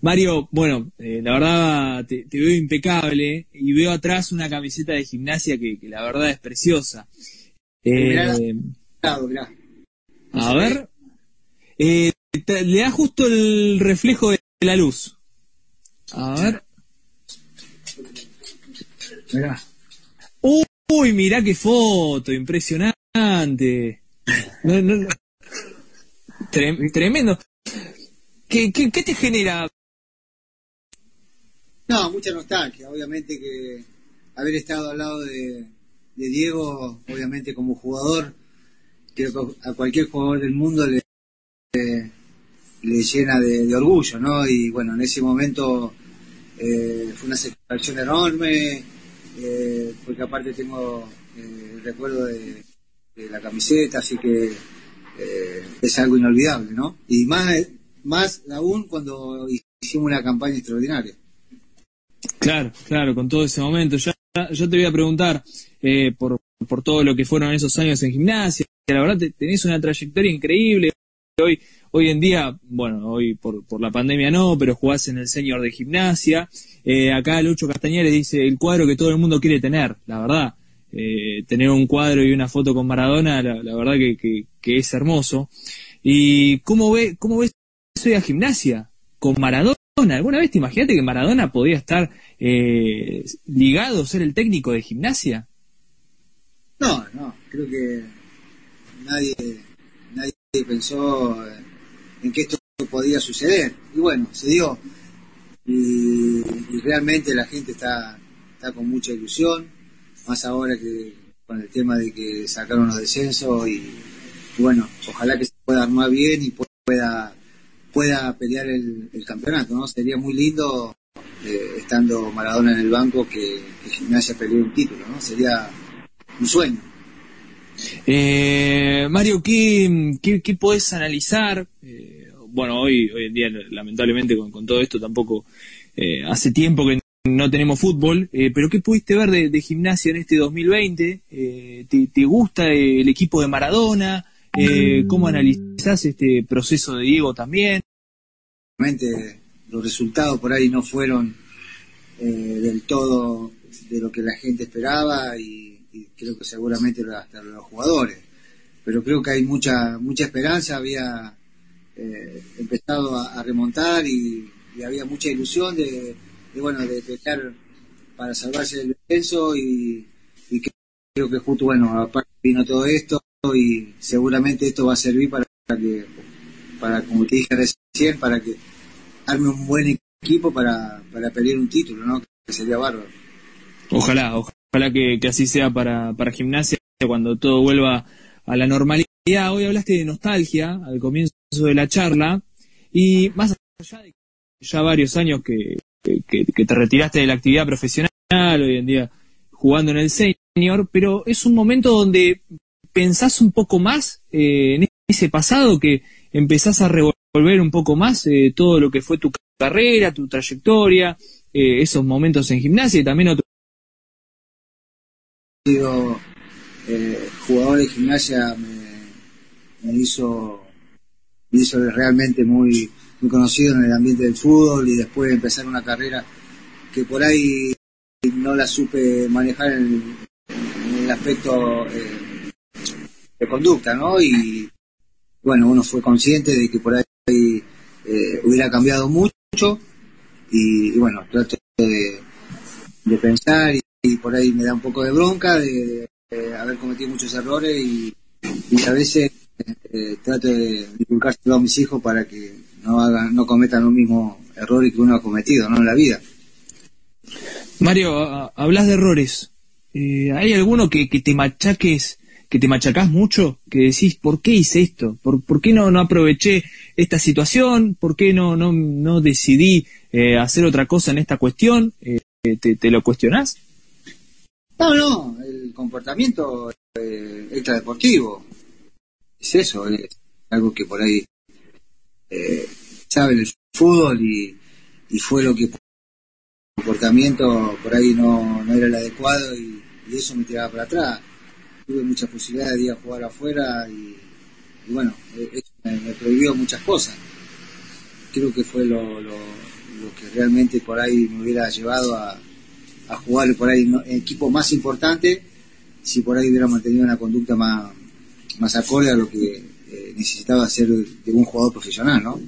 Mario, bueno, eh, la verdad te, veo impecable y veo atrás una camiseta de gimnasia que, la verdad es preciosa. Eh, a ver. Eh, le da justo el reflejo de la luz. A ver. Mirá. Uy, mirá qué foto, impresionante. tremendo. ¿Qué, ¿Qué, te genera? No, mucha nostalgia. Obviamente que haber estado al lado de, Diego, obviamente como jugador, creo que a cualquier jugador del mundo le, le, llena de, orgullo, ¿no? Y bueno, en ese momento eh, fue una satisfacción enorme, eh, porque aparte tengo eh, el recuerdo de, la camiseta, así que es algo inolvidable, ¿no? Y más más aún cuando hicimos una campaña extraordinaria. Claro, claro, con todo ese momento. Ya, yo te voy a preguntar eh, por, por todo lo que fueron esos años en gimnasia. La verdad, tenés una trayectoria increíble. Hoy, hoy en día, bueno, hoy por, por la pandemia no, pero jugás en el senior de gimnasia. Eh, acá Lucho Castañares dice el cuadro que todo el mundo quiere tener, la verdad. Eh, tener un cuadro y una foto con Maradona, la, verdad que, que, que, es hermoso. ¿Y cómo, ve, cómo ves soy a gimnasia con Maradona. ¿Alguna vez te imaginaste que Maradona podía estar eh, ligado, ser el técnico de gimnasia? No, no, creo que nadie, nadie pensó en que esto podía suceder. Y bueno, se dio. Y, realmente la gente está, está con mucha ilusión, más ahora que con el tema de que sacaron los descensos y, y bueno, ojalá que se pueda armar bien y pueda pueda pelear el, campeonato, ¿no? Sería muy lindo, eh, estando Maradona en el banco, que, que Gimnasia pelee un título, ¿no? Sería un sueño. Eh, Mario, ¿qué, qué, podés analizar? Eh, bueno, hoy, hoy en día, lamentablemente, con, todo esto tampoco hace tiempo que no tenemos fútbol, pero ¿qué pudiste ver de, gimnasia en este 2020? ¿te, ¿te, gusta el equipo de Maradona? Eh, ¿Cómo analizás este proceso de Diego también? Realmente los resultados por ahí no fueron eh, del todo de lo que la gente esperaba y, creo que seguramente hasta los jugadores. Pero creo que hay mucha mucha esperanza, había eh, empezado a, remontar y, había mucha ilusión de, bueno de pelear para salvarse del descenso y, y creo que justo bueno aparte vino todo esto y seguramente esto va a servir para que, para como te dije recién, para que un buen equipo para, para pelear un título, ¿no? Que sería bárbaro. Ojalá, ojalá que, así sea para, para gimnasia cuando todo vuelva a la normalidad. Hoy hablaste de nostalgia al comienzo de la charla y más allá de ya varios años que, que, que te retiraste de la actividad profesional, hoy en día jugando en el senior, pero es un momento donde pensás un poco más eh, en ese pasado, que empezás a revolver un poco más eh, todo lo que fue tu carrera, tu trayectoria, eh, esos momentos en gimnasia y también otro. Digo, jugador de gimnasia me, hizo, me hizo realmente muy, muy conocido en el ambiente del fútbol y después empezar una carrera que por ahí no la supe manejar en, el aspecto de conducta, ¿no? Y bueno, uno fue consciente de que por ahí eh, hubiera cambiado mucho y, bueno, trato de, pensar y, por ahí me da un poco de bronca de, haber cometido muchos errores y, a veces eh, trato de inculcárselo a mis hijos para que no hagan, no cometan los mismos errores que uno ha cometido, ¿no? En la vida. Mario, hablas de errores. Eh, ¿Hay alguno que, que te machaques que te machacás mucho, que decís, ¿por qué hice esto? ¿Por, por qué no, no aproveché esta situación? ¿Por qué no, no, no decidí eh, hacer otra cosa en esta cuestión? Eh, te, lo cuestionás? No, no, el comportamiento eh, extradeportivo es eso, es algo que por ahí eh, sabe el fútbol y, y fue lo que comportamiento por ahí no, no era el adecuado y eso me tiraba para atrás tuve muchas posibilidades de ir a jugar afuera y, bueno, me, prohibió muchas cosas. Creo que fue lo, que realmente por ahí me hubiera llevado a, a jugar por ahí en equipo más importante si por ahí hubiera mantenido una conducta más, más acorde a lo que eh, necesitaba hacer de un jugador profesional, ¿no?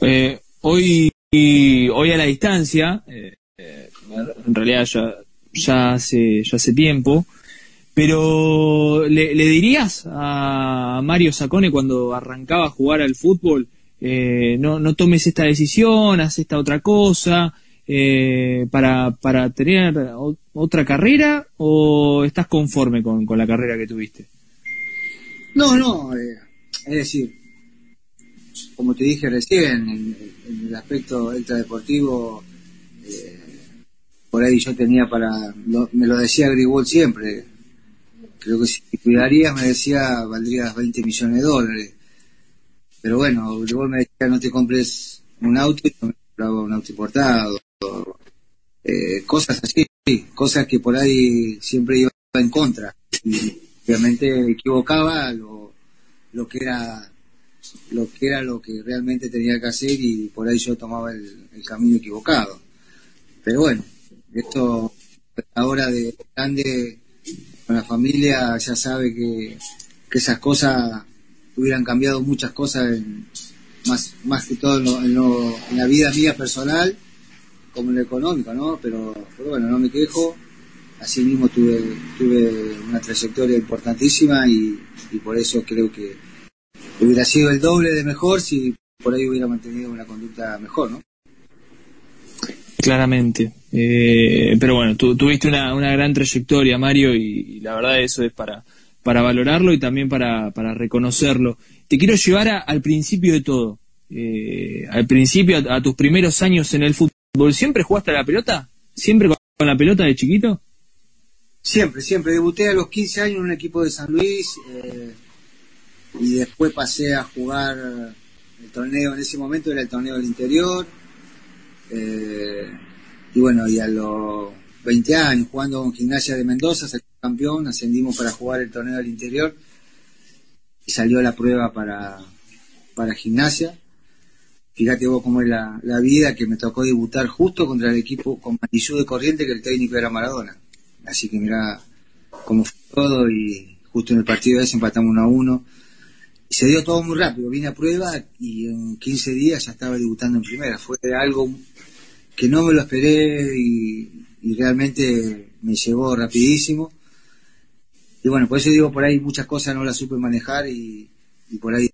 Eh, hoy, hoy a la distancia, eh, en realidad ya, ya, hace, ya hace tiempo, pero ¿le, dirías a Mario Sacone cuando arrancaba a jugar al fútbol, no, no tomes esta decisión, haz esta otra cosa, eh, para, para tener otra carrera o estás conforme con, la carrera que tuviste? No, no, eh, es decir, como te dije recién, en, el aspecto extradeportivo, eh, por ahí yo tenía para, me lo decía Grigol siempre, creo que si cuidarías, me decía, valdrías 20 millones de dólares. Pero bueno, Grigol me decía, no te compres un auto y no me compraba un auto importado. Eh, cosas así, cosas que por ahí siempre iba en contra. Y obviamente equivocaba lo, lo que era lo que era lo que realmente tenía que hacer y por ahí yo tomaba el, camino equivocado. Pero bueno, esto ahora de grande con la familia ya sabe que, que esas cosas hubieran cambiado muchas cosas más, más que todo en, en la vida mía personal como en lo económico, ¿no? Pero, bueno, no me quejo. Así mismo tuve, tuve una trayectoria importantísima y, por eso creo que hubiera sido el doble de mejor si por ahí hubiera mantenido una conducta mejor, ¿no? Claramente. Eh, pero bueno, tu, tuviste una, una gran trayectoria, Mario, y, la verdad eso es para, para valorarlo y también para, para reconocerlo. Te quiero llevar al principio de todo. Eh, al principio, a, tus primeros años en el fútbol. ¿Siempre jugaste a la pelota? ¿Siempre con la pelota de chiquito? Siempre, siempre. Debuté a los 15 años en un equipo de San Luis eh, y después pasé a jugar el torneo, en ese momento era el torneo del interior. Eh, y bueno, y a los 20 años jugando con Gimnasia de Mendoza, salí campeón, ascendimos para jugar el torneo del interior y salió la prueba para, para Gimnasia Fíjate vos cómo es la, vida que me tocó debutar justo contra el equipo con Matillú de Corriente, que el técnico era Maradona. Así que mira cómo fue todo y justo en el partido ese empatamos uno a uno. Y se dio todo muy rápido. Vine a prueba y en 15 días ya estaba debutando en primera. Fue algo que no me lo esperé y, realmente me llegó rapidísimo. Y bueno, por eso digo, por ahí muchas cosas no las supe manejar y por ahí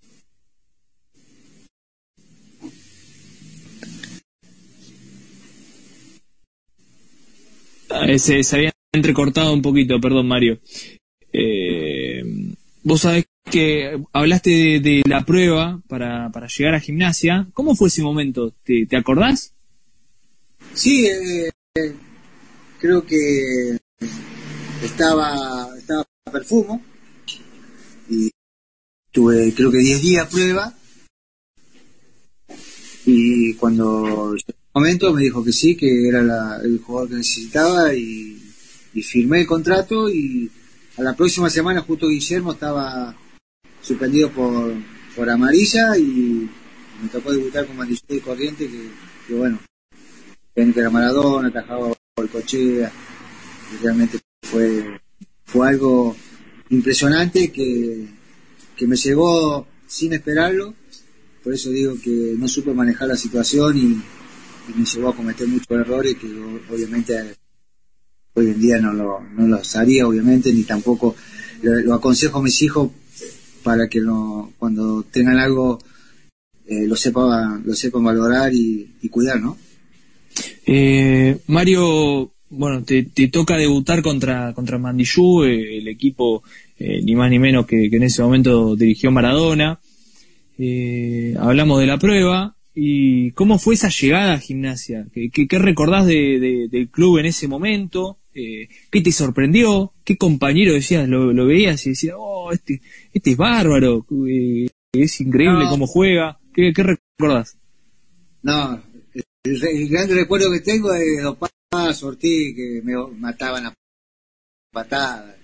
se, había entrecortado un poquito, perdón Mario. Eh, vos sabés que hablaste de, la prueba para, para, llegar a gimnasia. ¿Cómo fue ese momento? ¿Te, te acordás? Sí, eh, creo que estaba, estaba perfumo y tuve creo que 10 días prueba. Y cuando momento me dijo que sí, que era el jugador que necesitaba y, firmé el contrato y a la próxima semana justo Guillermo estaba suspendido por, por amarilla y me tocó debutar con Mandillú de Corriente que, bueno, que era Maradona, atajaba cochea y realmente fue, fue algo impresionante que, que me llegó sin esperarlo, por eso digo que no supe manejar la situación y me llevó a cometer muchos errores que obviamente hoy en día no, lo, no los haría, obviamente, ni tampoco lo, aconsejo a mis hijos para que no, cuando tengan algo eh, lo, sepa, lo sepan valorar y, cuidar, ¿no? Eh, Mario, bueno, te, toca debutar contra, contra Mandillú, eh, el equipo ni más ni menos que, que, en ese momento dirigió Maradona. hablamos de la prueba, ¿Y cómo fue esa llegada a gimnasia? ¿Qué, qué, recordás de, del club en ese momento? Eh, ¿Qué te sorprendió? ¿Qué compañero decías? Lo, veías y decías, oh, este, este es bárbaro, eh, es increíble cómo juega. ¿Qué, qué recordás? No, el, gran recuerdo que tengo es de Paz Ortiz, que me mataban a patadas.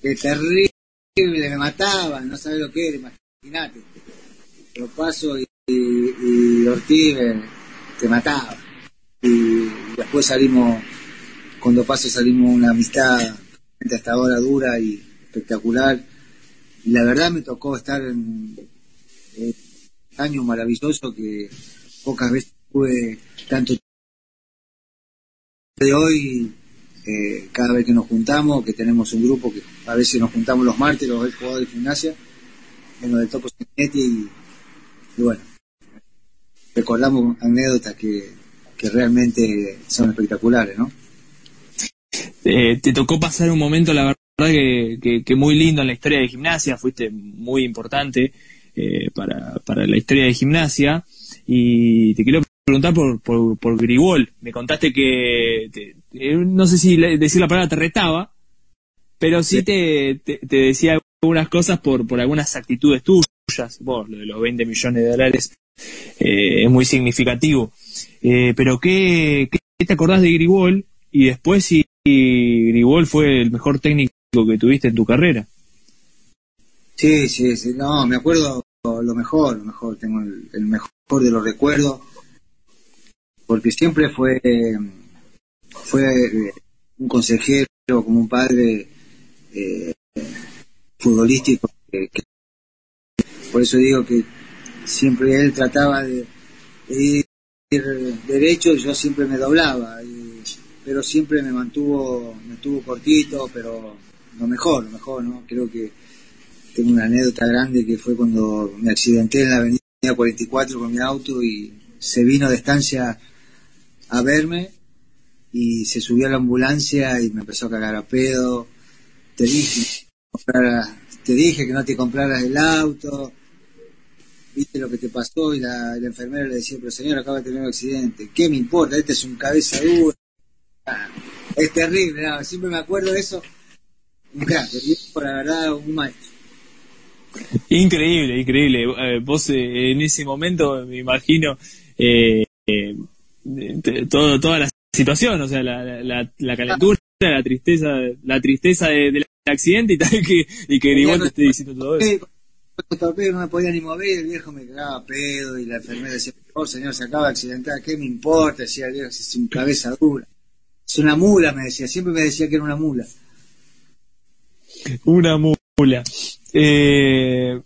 Qué terrible, me mataban, no sabes lo que era, imagínate. Lo paso y Ortiz te mataba. Y después salimos, cuando paso salimos una amistad hasta ahora dura y espectacular. Y la verdad me tocó estar en, en años maravillosos que pocas veces tuve tanto de hoy eh, cada vez que nos juntamos, que tenemos un grupo que a veces nos juntamos los martes, los jugadores de gimnasia, en lo del Topo y, y bueno, recordamos anécdotas que, que realmente son espectaculares, ¿no? Eh, te tocó pasar un momento, la verdad, que, que, muy lindo en la historia de gimnasia, fuiste muy importante eh, para, para la historia de gimnasia, y te quiero preguntar por, por, por Grigol. Me contaste que, eh, no sé si decir la palabra te retaba, pero sí, Te, te, decía algunas cosas por, por algunas actitudes tuyas. Vos, lo de los 20 millones de dólares eh, es muy significativo. Eh, pero ¿qué, ¿qué, te acordás de Grigol? Y después si Grigol fue el mejor técnico que tuviste en tu carrera. Sí, sí, sí. No, me acuerdo lo mejor, lo mejor. Tengo el mejor de los recuerdos porque siempre fue, fue eh, un consejero, como un padre eh, futbolístico. por eso digo que siempre él trataba de, ir derecho y yo siempre me doblaba, pero siempre me mantuvo, me tuvo cortito, pero lo mejor, lo mejor, ¿no? Creo que tengo una anécdota grande que fue cuando me accidenté en la avenida 44 con mi auto y se vino de estancia a verme y se subió a la ambulancia y me empezó a cagar a pedo. Te dije, te dije que no te compraras el auto, viste lo que te pasó y la, enfermera le decía, pero señor, acaba de tener un accidente, ¿qué me importa? Este es un cabeza dura. es terrible, siempre me acuerdo de eso. Un por la verdad, un maestro. Increíble, increíble. Eh, vos eh, en ese momento, me imagino, eh, todo, toda la situación, o sea, la, la, la calentura, la tristeza, la tristeza del accidente y tal, que, y que Grigol te esté diciendo todo eso. no me podía ni mover, el viejo me cagaba pedo y la enfermera decía, oh señor, se acaba de accidentar, ¿qué me importa? Decía el viejo, es un cabeza dura. Es una mula, me decía, siempre me decía que era una mula. Una mula. Eh,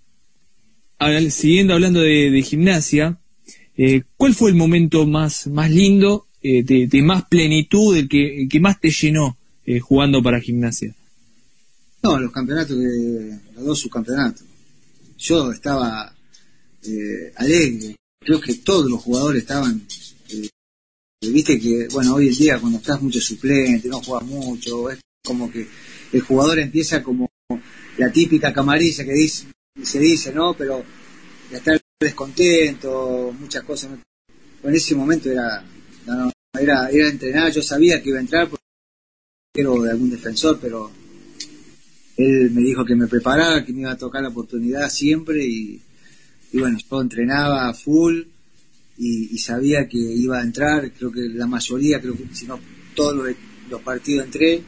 siguiendo hablando de, de gimnasia, eh, ¿Cuál fue el momento más, más lindo, eh, de, más plenitud, el que, que más te llenó eh, jugando para gimnasia? No, los campeonatos, de, los dos subcampeonatos. Yo estaba alegre, creo que todos los jugadores estaban viste que, bueno, hoy en día cuando estás mucho suplente, no juegas mucho, es como que el jugador empieza como la típica camarilla que dice, se dice, ¿no? Pero estar descontento, muchas cosas. En ese momento era, era, era entrenar, yo sabía que iba a entrar porque era de algún defensor, pero él me dijo que me preparaba, que me iba a tocar la oportunidad siempre y, bueno, yo entrenaba full y, sabía que iba a entrar, creo que la mayoría, creo que si no todos los, partidos entré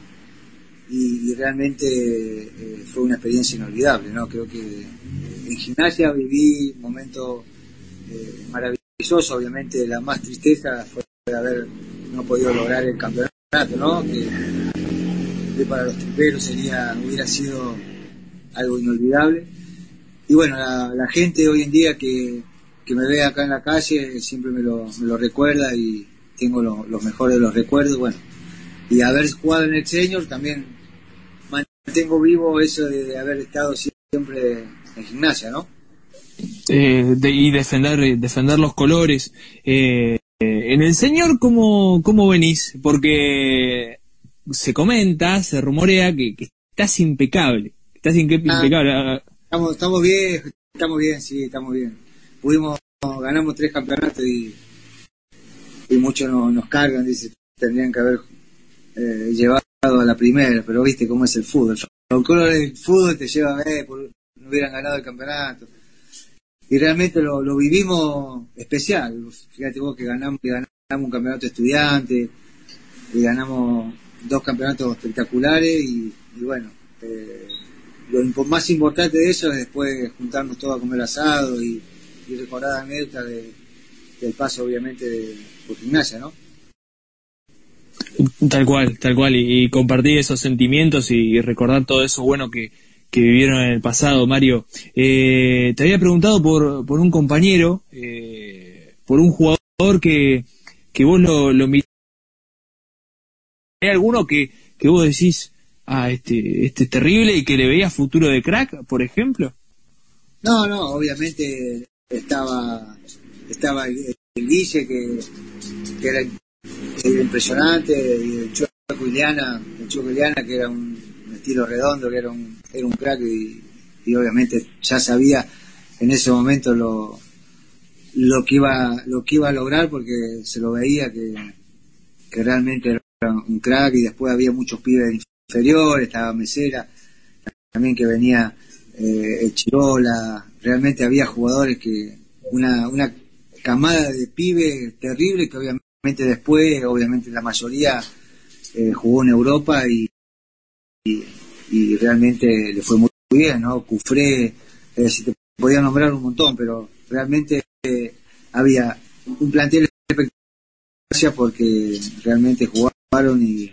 y, realmente eh, fue una experiencia inolvidable, ¿no? Creo que en gimnasia viví momentos eh, maravillosos, obviamente la más tristeza fue haber no podido lograr el campeonato, ¿no? Que, para los triperos sería, hubiera sido algo inolvidable. Y bueno, la, gente hoy en día que, me ve acá en la calle siempre me lo, me lo recuerda y tengo los mejores de los recuerdos, bueno. Y haber jugado en el Senior también mantengo vivo eso de haber estado siempre en gimnasia, ¿no? Eh, y defender, defender los colores. Eh, en el señor, ¿cómo, ¿cómo venís? Porque se comenta, se rumorea que, estás impecable. Estás ah, impecable. Ah, estamos, estamos bien, estamos bien, sí, estamos bien. Pudimos, ganamos tres campeonatos y, y muchos nos cargan, dice, tendrían que haber eh, llevado a la primera, pero viste cómo es el fútbol. El del fútbol te lleva a por, hubieran ganado el campeonato. Y realmente lo, vivimos especial. Fíjate vos que ganamos, ganamos un campeonato estudiante, y ganamos dos campeonatos espectaculares y, bueno, eh, lo más importante de eso es después juntarnos todos a comer asado y, recordar anécdotas de, del paso obviamente de, por gimnasia, ¿no? Tal cual, tal cual, y, compartir esos sentimientos y, recordar todo eso bueno que, que vivieron en el pasado, Mario. Eh, te había preguntado por, por un compañero, eh, por un jugador que, que vos lo, lo ¿Hay alguno que, que vos decís, ah, este, este es terrible y que le veía futuro de crack, por ejemplo? No, no, obviamente estaba, estaba el, Guille que, que era, impresionante, y el Choco Iliana, el Choco Iliana que era un, estilo redondo, que era un, era un crack y, obviamente ya sabía en ese momento lo, lo que iba lo que iba a lograr porque se lo veía que, que realmente era un crack y después había muchos pibes inferiores, estaba Mesera, también que venía eh, Chirola, realmente había jugadores que, una, una camada de pibes terrible que obviamente después, obviamente la mayoría eh, jugó en Europa y, realmente le fue muy bien, ¿no? Cufré, eh, si te podía nombrar un montón, pero realmente eh, había un plantel espectacular porque realmente jugaron y,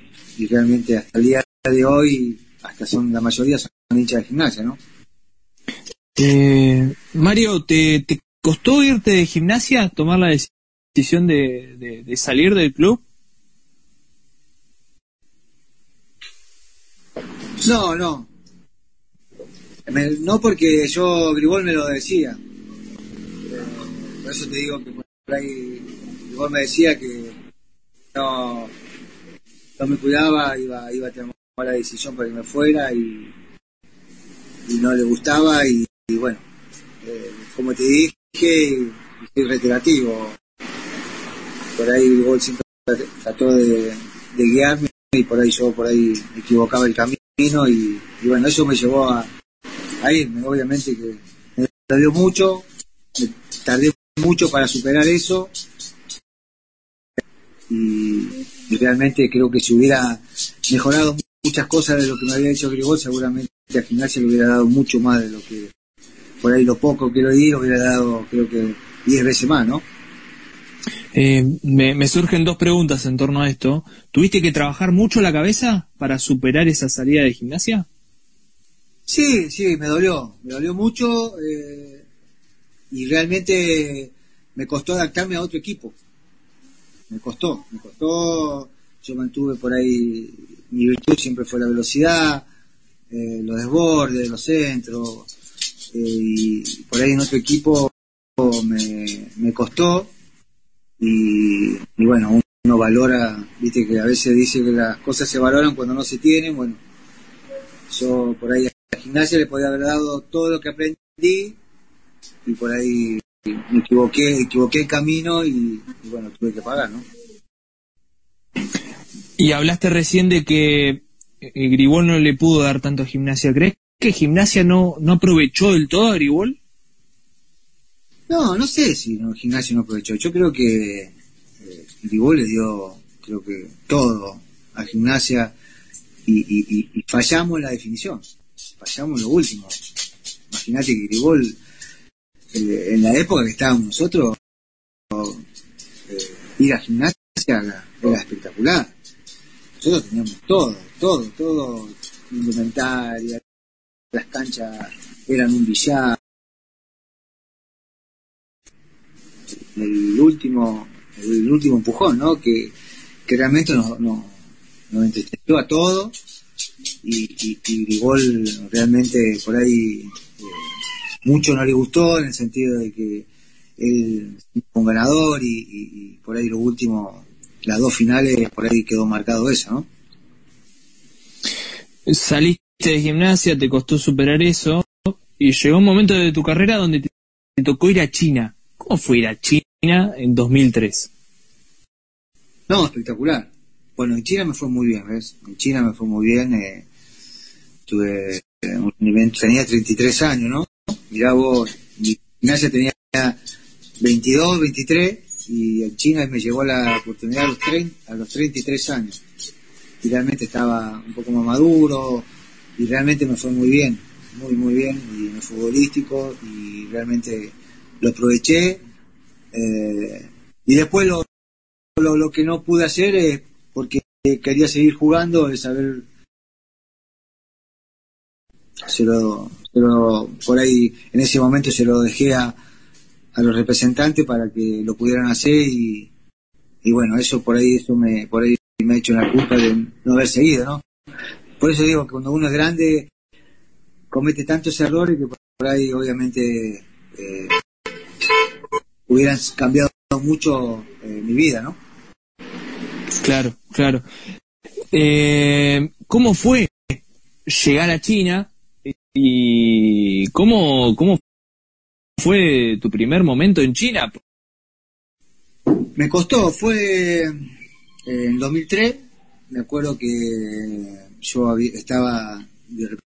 realmente hasta el día de hoy, hasta son la mayoría son hinchas de gimnasia, ¿no? Mario, ¿te, ¿te, costó irte de gimnasia, tomar la decisión de, de, salir del club? No, no. no porque yo, Gribol me lo decía. Por eso te digo que por ahí Gribol me decía que no, no me cuidaba, iba, iba a tomar la decisión para que me fuera y, y no le gustaba y, bueno, eh, como te dije, estoy reiterativo. Por ahí el siempre trató de, guiarme y por ahí yo por ahí equivocaba el camino y, bueno, eso me llevó a, irme. Obviamente que me tardé mucho, me tardé mucho para superar eso y, realmente creo que si hubiera mejorado muchas cosas de lo que me había hecho Grigol, seguramente a gimnasia le hubiera dado mucho más de lo que por ahí lo poco que lo di hubiera dado creo que 10 veces más, ¿no? Eh, me, surgen dos preguntas en torno a esto. ¿Tuviste que trabajar mucho la cabeza para superar esa salida de gimnasia? Sí, sí, me dolió, me dolió mucho eh, y realmente me costó adaptarme a otro equipo. Me costó, me costó, yo mantuve por ahí, mi virtud siempre fue la velocidad, eh, los desbordes, los centros, y por ahí en otro equipo me costó y, bueno, uno valora, viste que a veces dice que las cosas se valoran cuando no se tienen, bueno, yo por ahí a la gimnasia le podía haber dado todo lo que aprendí y por ahí me equivoqué, equivoqué el camino y, bueno, tuve que pagar, ¿no? Y hablaste recién de que Gribol no le pudo dar tanto gimnasia. ¿Crees que Gimnasia no, no aprovechó del todo a Gribol? No, no sé si no, Gimnasia no aprovechó. Yo creo que eh, Gribol le dio, creo que todo a Gimnasia y, fallamos en la definición. Fallamos lo último. Imagínate que Gribol, eh, en la época que estábamos nosotros, eh, ir a Gimnasia era, era espectacular. Nosotros teníamos todo, todo, todo, indumentaria, las canchas eran un billar. El último, el último empujón, ¿no? Que, que realmente nos, nos, nos a todos y, y, y realmente por ahí eh, mucho no le gustó en el sentido de que él fue un ganador y, y, por ahí lo último, las dos finales, por ahí quedó marcado eso, ¿no? Saliste de gimnasia, te costó superar eso, y llegó un momento de tu carrera donde te, tocó ir a China. ¿Cómo fue ir a China en 2003? No, espectacular. Bueno, en China me fue muy bien, ¿ves? En China me fue muy bien. Eh, tuve eh, un nivel, tenía 33 años, ¿no? Mirá vos, mi gimnasia tenía 22, 23, y en China me llegó la oportunidad a los, 30, a los 33 años. Y realmente estaba un poco más maduro, y realmente me fue muy bien, muy muy bien, y en el futbolístico, y realmente lo aproveché. Eh, y después lo, lo, lo que no pude hacer es porque quería seguir jugando, es saber se lo, por ahí en ese momento se lo dejé a, a los representantes para que lo pudieran hacer y, y bueno, eso por ahí, eso me, por ahí me ha hecho la culpa de no haber seguido, ¿no? Por eso digo que cuando uno es grande comete tantos errores que por ahí obviamente eh, hubieran cambiado mucho eh, mi vida, ¿no? Claro, claro. Eh, ¿Cómo fue llegar a China y cómo, cómo fue tu primer momento en China? Me costó, fue en 2003, me acuerdo que yo estaba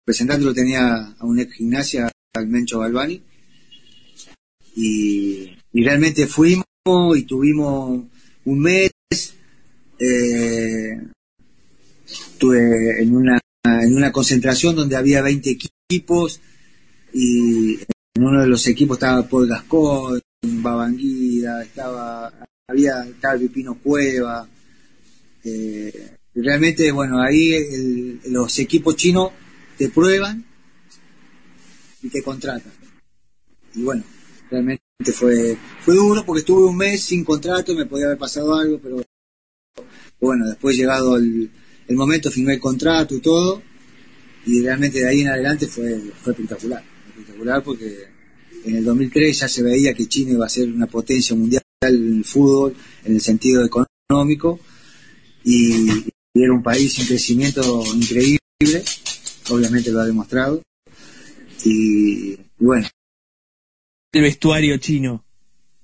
representando, lo tenía a un ex gimnasia, al Mencho Galvani, y, realmente fuimos y tuvimos un mes, eh, en una, en una concentración donde había 20 equipos y en uno de los equipos estaba Paul Gascón, Babanguida, estaba, había, estaba Pino Cueva, eh, realmente, bueno, ahí los equipos chinos te prueban y te contratan. Y bueno, realmente fue, fue duro porque estuve un mes sin contrato, me podía haber pasado algo, pero bueno, después llegado el, el momento, firmé el contrato y todo, y realmente de ahí en adelante fue, fue espectacular, espectacular porque en el 2003 ya se veía que China iba a ser una potencia mundial en el fútbol, en el sentido económico, y, era un país en crecimiento increíble, obviamente lo ha demostrado, y, bueno. El vestuario chino,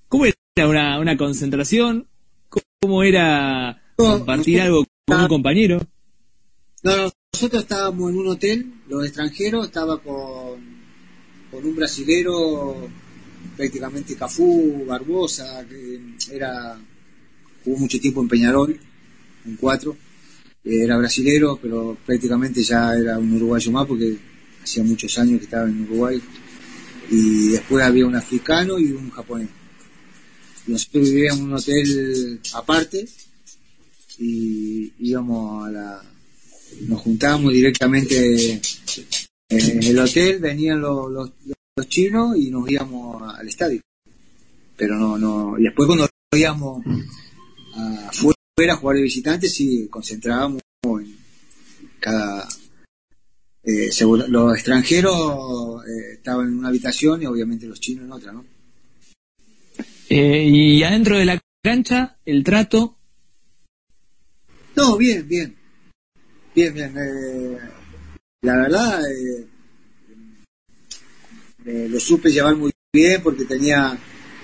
¿cómo era una, una concentración? ¿Cómo era compartir algo con un compañero? No, nosotros estábamos en un hotel, los extranjeros, estaba con, con un brasilero, prácticamente Cafú, Barbosa, que era, jugó mucho tiempo en Peñarol, un cuatro, era brasilero, pero prácticamente ya era un uruguayo más porque hacía muchos años que estaba en Uruguay. Y después había un africano y un japonés. nosotros vivíamos en un hotel aparte y íbamos a la... Nos juntábamos directamente en el hotel, venían los, los, chinos y nos íbamos al estadio. Pero no, no, y después cuando íbamos afuera fuera jugar de visitantes sí concentrábamos en cada eh, los extranjeros eh, estaban en una habitación y obviamente los chinos en otra, ¿no? Eh, y adentro de la cancha, el trato. No, bien, bien. Bien, bien. la verdad, lo supe llevar muy bien porque tenía,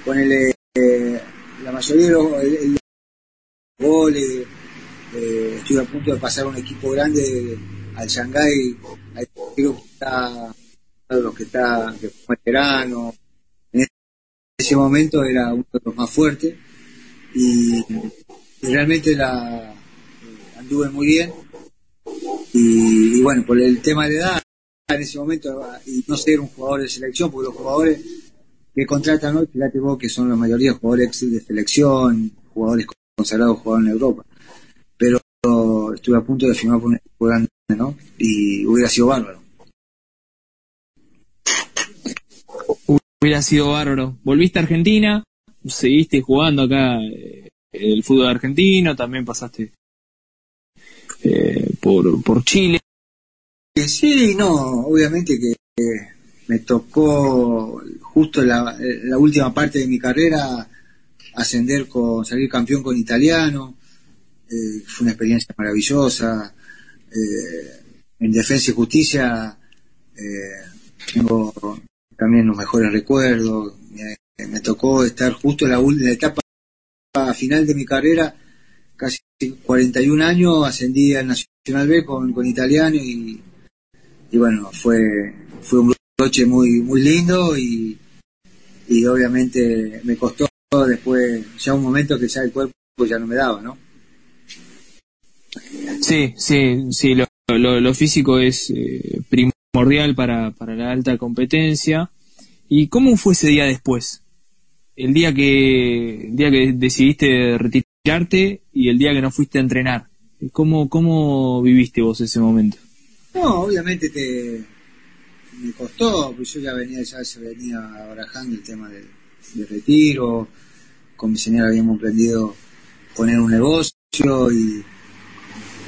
con el, la mayoría de los, goles. Eh, estoy a punto de pasar un equipo grande al Shanghái, creo que está, los que está, que fue veterano. En ese momento era uno de los más fuertes y, realmente la eh, anduve muy bien. Y, bueno, por el tema de edad, en ese momento, y no ser un jugador de selección, porque los jugadores que contratan hoy, fíjate vos que son la mayoría jugadores de selección, jugadores consagrado jugador en Europa. Pero estuve a punto de firmar por un equipo grande, ¿no? Y hubiera sido bárbaro. Hubiera sido bárbaro. Volviste a Argentina, seguiste jugando acá eh, el fútbol argentino, también pasaste eh, por, por Chile. Sí, no, obviamente que me tocó justo la, la última parte de mi carrera ascender con, salir campeón con italiano, eh, fue una experiencia maravillosa. Eh, en Defensa y Justicia eh, tengo también los mejores recuerdos. Me, tocó estar justo en la, etapa final de mi carrera, casi 41 años, ascendí al Nacional B con, con italiano y, y bueno, fue, fue un broche muy, muy lindo y, y obviamente me costó después, ya un momento que ya el cuerpo ya no me daba, ¿no? Sí, sí, sí, lo, lo, físico es eh, primordial para, para la alta competencia. ¿Y cómo fue ese día después? El día que, el día que decidiste retirarte y el día que no fuiste a entrenar. ¿Cómo, cómo viviste vos ese momento? No, obviamente te, me costó, pues yo ya venía, ya se venía barajando el tema del, retiro, con mi señora habíamos aprendido poner un negocio y,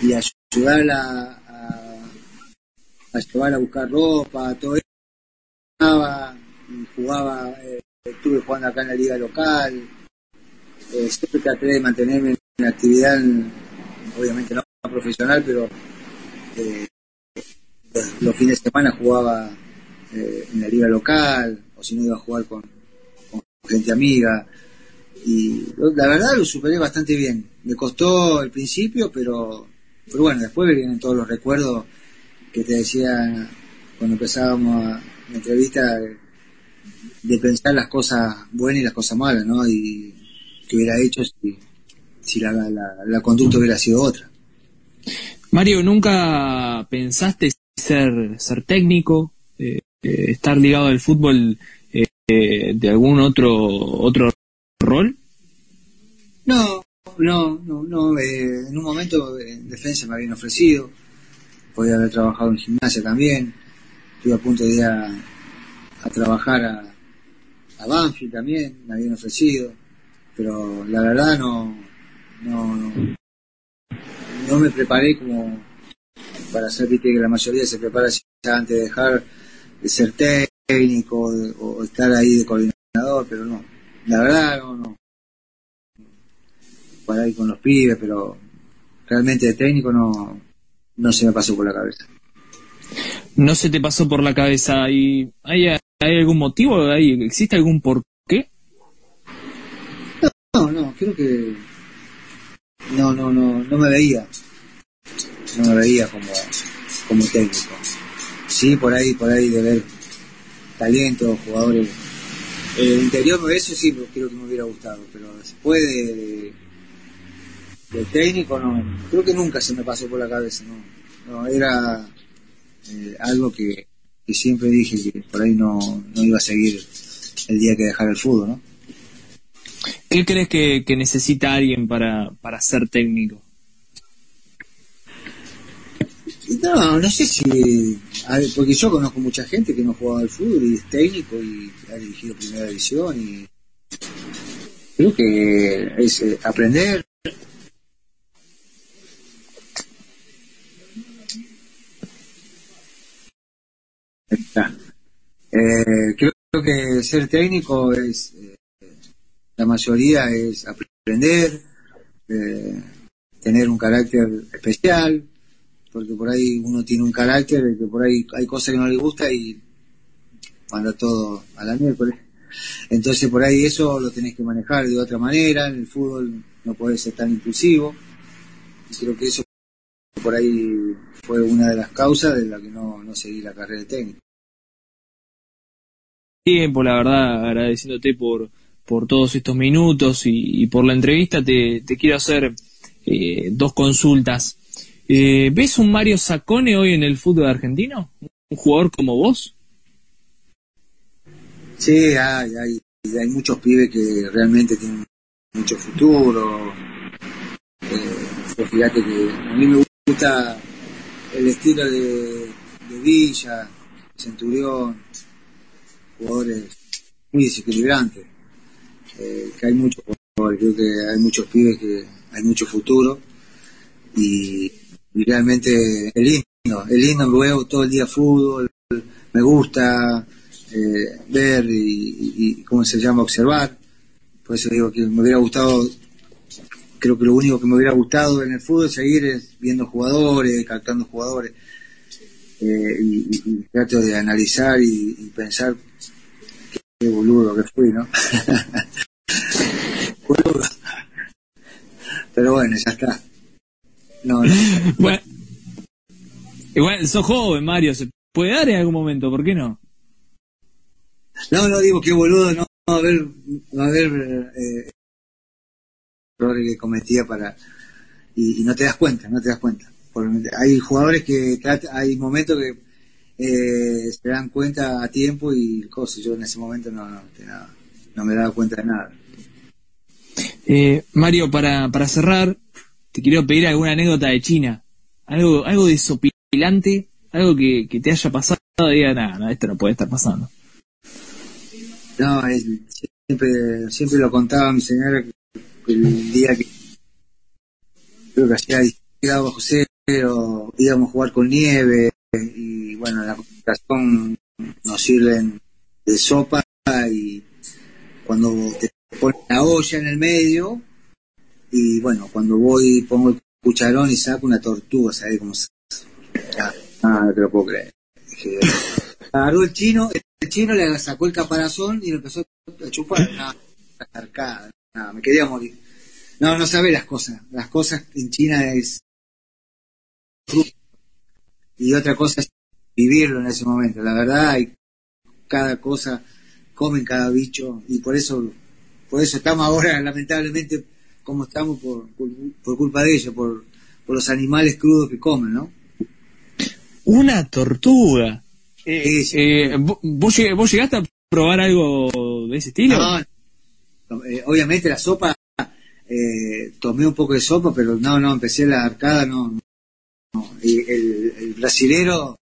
y ayudarla a, a, llevar a buscar ropa, todo eso. Jugaba, eh, estuve jugando acá en la liga local, eh, siempre traté de mantenerme en actividad, obviamente no profesional, pero eh, los fines de semana jugaba eh, en la liga local, o si no iba a jugar con, gente amiga. Y la verdad lo superé bastante bien. Me costó el principio, pero, pero bueno, después vienen todos los recuerdos que te decía cuando empezábamos a, la entrevista de, pensar las cosas buenas y las cosas malas, ¿no? Y que hubiera hecho si, si la, la conducta hubiera sido otra. Mario, ¿nunca pensaste ser, ser técnico, eh, eh, estar ligado al fútbol eh, de algún otro, otro rol? No, no, no, no. en un momento en defensa me habían ofrecido, podía haber trabajado en gimnasia también, estuve a punto de ir a, trabajar a, a Banfield también, me habían ofrecido, pero la verdad no, no, no, no me preparé como para hacer, viste que la mayoría se prepara antes de dejar de ser técnico o, estar ahí de coordinador, pero no, la verdad no, no. Para ir con los pibes, pero realmente de técnico no, no se me pasó por la cabeza. ¿No se te pasó por la cabeza? ¿Y hay, hay algún motivo? ¿Hay, ¿Existe algún por qué? No, no, creo que no, no, no, no me veía no me veía como, como técnico. Sí, por ahí, por ahí de ver talento, jugadores. El interior, eso sí creo que me hubiera gustado, pero después de, de, técnico, no, creo que nunca se me pasó por la cabeza, no. no era eh, algo que, que, siempre dije que por ahí no, no iba a seguir el día que dejara el fútbol, ¿no? ¿Qué crees que, que necesita alguien para, para ser técnico? No, no sé si. porque yo conozco mucha gente que no ha jugado al fútbol y es técnico y ha dirigido primera división y. Creo que es eh, aprender. Eh, creo que ser técnico es. Eh, la mayoría es aprender, tener un carácter especial porque por ahí uno tiene un carácter que por ahí hay cosas que no le gusta y manda todo a la miércoles. Entonces por ahí eso lo tenés que manejar de otra manera, en el fútbol no podés ser tan impulsivo. Y creo que eso por ahí fue una de las causas de la que no, no seguí la carrera de técnico. Tiempo, la verdad, agradeciéndote por, por todos estos minutos y, por la entrevista, te, quiero hacer eh, dos consultas. Eh, ¿Ves un Mario Sacone hoy en el fútbol argentino? ¿Un jugador como vos? Sí, hay, hay, hay muchos pibes que realmente tienen mucho futuro. Eh, fíjate que a mí me gusta el estilo de, Villa, Centurión, jugadores muy desequilibrantes. Eh, que hay muchos jugadores, creo que hay muchos pibes que hay mucho futuro y realmente es lindo, es lindo luego todo el día fútbol, me gusta eh, ver y, ¿cómo se llama? observar, por eso digo que me hubiera gustado, creo que lo único que me hubiera gustado en el fútbol es seguir viendo jugadores, captando jugadores, eh, y, trato de analizar y, pensar qué boludo que fui, ¿no? Pero bueno, ya está. No, bueno, igual sos joven, Mario, se puede dar en algún momento, ¿por qué no? No, no, digo, qué boludo, no, a ver, a ver, eh, errores que cometía para, y, no te das cuenta, no te das cuenta. hay jugadores que, hay momentos que eh, se dan cuenta a tiempo y cosas, yo en ese momento no, no, no me daba cuenta de nada. Eh, Mario, para, para cerrar, te quiero pedir alguna anécdota de China. Algo, algo desopilante, algo que, que te haya pasado y diga, nada, no, esto no puede estar pasando. No, es, siempre, siempre lo contaba mi señora el día que creo que hacía grado bajo cero, íbamos a jugar con nieve y bueno, la comunicación nos sirven de sopa y cuando te ponen la olla en el medio y bueno, cuando voy pongo el cucharón y saco una tortuga, ¿sabes cómo se... Ah, no te lo puedo creer. Agarró el chino, el chino le sacó el caparazón y lo empezó a chupar. Nada, nada, me quería morir. No, no sabe las cosas. Las cosas en China es y otra cosa es vivirlo en ese momento. La verdad, hay cada cosa, comen cada bicho y por eso, por eso estamos ahora lamentablemente como estamos por, por, culpa de ellos, por, por los animales crudos que comen, ¿no? Una tortuga. Eh, eh, ¿vos, llegaste a probar algo de ese estilo? No, eh, obviamente la sopa, tomé un poco de sopa, pero no, no, empecé la arcada, no. El, el, brasilero,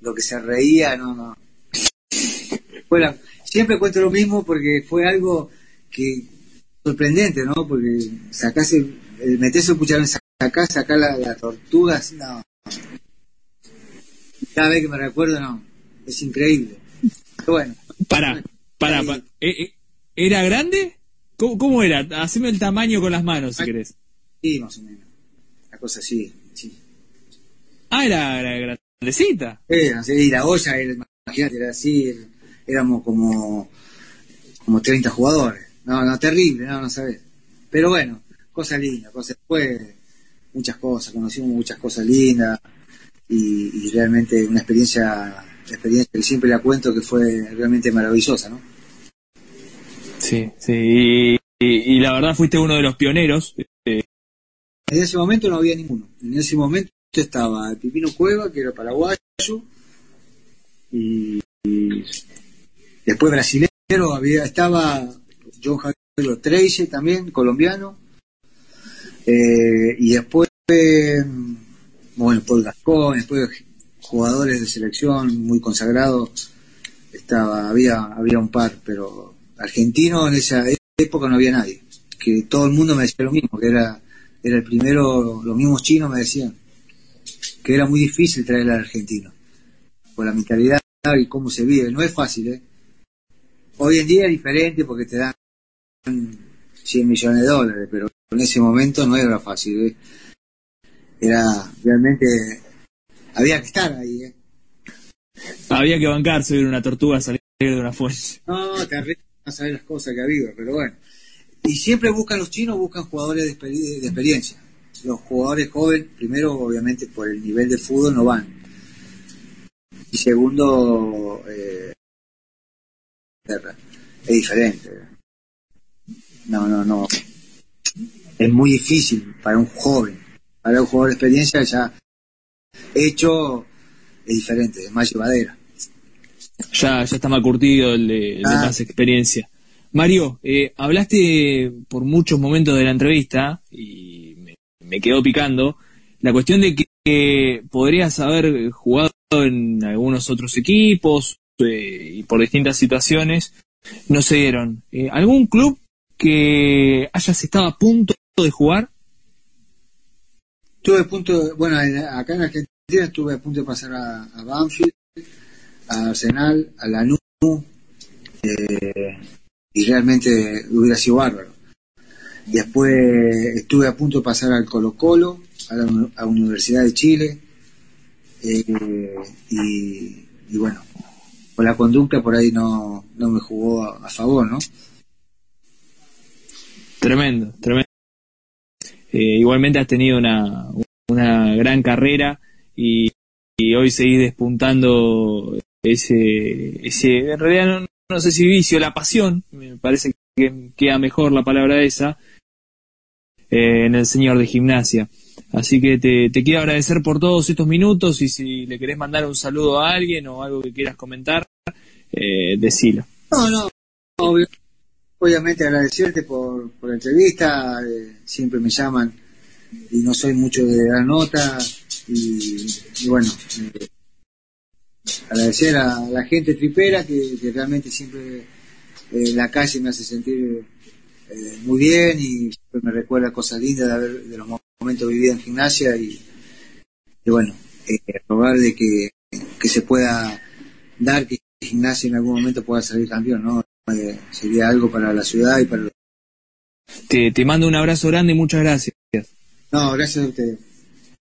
lo que se reía, no, no. Bueno, siempre cuento lo mismo porque fue algo que sorprendente, ¿no? Porque sacás el, metés el cucharón, sacás, sacás la, la tortuga, no. Cada vez que me recuerdo, no es increíble. bueno. Para, para, ¿e, e, ¿Era grande? ¿Cómo, era? Haceme el tamaño con las manos, si ah, querés. Sí, más o menos. La cosa así, sí. Ah, era, era grandecita. Era, sí, la olla, era, imagínate, era así, éramos como, como 30 jugadores. No, no, terrible, no, no sabes. Pero bueno, cosa linda, cosa después, muchas cosas, conocimos muchas cosas lindas y, y realmente una experiencia experiencia que siempre la cuento que fue realmente maravillosa, ¿no? Sí, sí, y, la verdad fuiste uno de los pioneros. En ese momento no había ninguno. En ese momento estaba el Pipino Cueva, que era paraguayo, y, después brasilero había, estaba John Javier Tracy también, colombiano, eh, y después, bueno, Paul Gascón, después jugadores de selección muy consagrados, estaba, había, había un par, pero argentino en esa época no había nadie. Que todo el mundo me decía lo mismo, que era, era el primero, los mismos chinos me decían, que era muy difícil traer al argentino, por la mentalidad y cómo se vive. No es fácil, ¿eh? Hoy en día es diferente porque te dan 100 millones de dólares, pero en ese momento no era fácil. ¿eh? Era realmente había que estar ahí, ¿eh? Había que bancarse una tortuga salir de una fuente. No, terrible, no saber las cosas que ha habido, pero bueno. Y siempre buscan los chinos, buscan jugadores de, de experiencia. Los jugadores jóvenes, primero, obviamente, por el nivel de fútbol no van. Y segundo, eh, es diferente. No, no, no. Es muy difícil para un joven. Para un jugador de experiencia ya hecho es diferente, es más llevadera. Ya, ya está más curtido el de, ah. más experiencia. Mario, eh, hablaste por muchos momentos de la entrevista y me, quedó picando la cuestión de que podrías haber jugado en algunos otros equipos eh, y por distintas situaciones no se dieron. Eh, ¿Algún club que hayas estado a punto de jugar? Estuve a punto, bueno, acá en Argentina estuve a punto de pasar a, Banfield, a Arsenal, a Lanús, eh, y realmente hubiera sido bárbaro. Después estuve a punto de pasar al Colo Colo, a la Universidad de Chile, eh, y, bueno, por la conducta por ahí no, no me jugó a, favor, ¿no? Tremendo, tremendo. Eh, igualmente has tenido una, una gran carrera y, hoy seguís despuntando ese, ese en realidad no, sé si vicio, la pasión, me parece que queda mejor la palabra esa, eh, en el señor de gimnasia. Así que te, quiero agradecer por todos estos minutos y si le querés mandar un saludo a alguien o algo que quieras comentar, eh, decilo. No, no, obviamente agradecerte por, por la entrevista, eh, siempre me llaman y no soy mucho de dar nota y, bueno, eh, agradecer a la gente tripera que, realmente siempre eh, la calle me hace sentir muy bien y me recuerda cosas lindas de, haber, de los momentos vividos en gimnasia y, bueno, rogar de que, que se pueda dar que gimnasia en algún momento pueda salir campeón, ¿no? Eh, sería algo para la ciudad y para te, te mando un abrazo grande y muchas gracias. No, gracias a ustedes.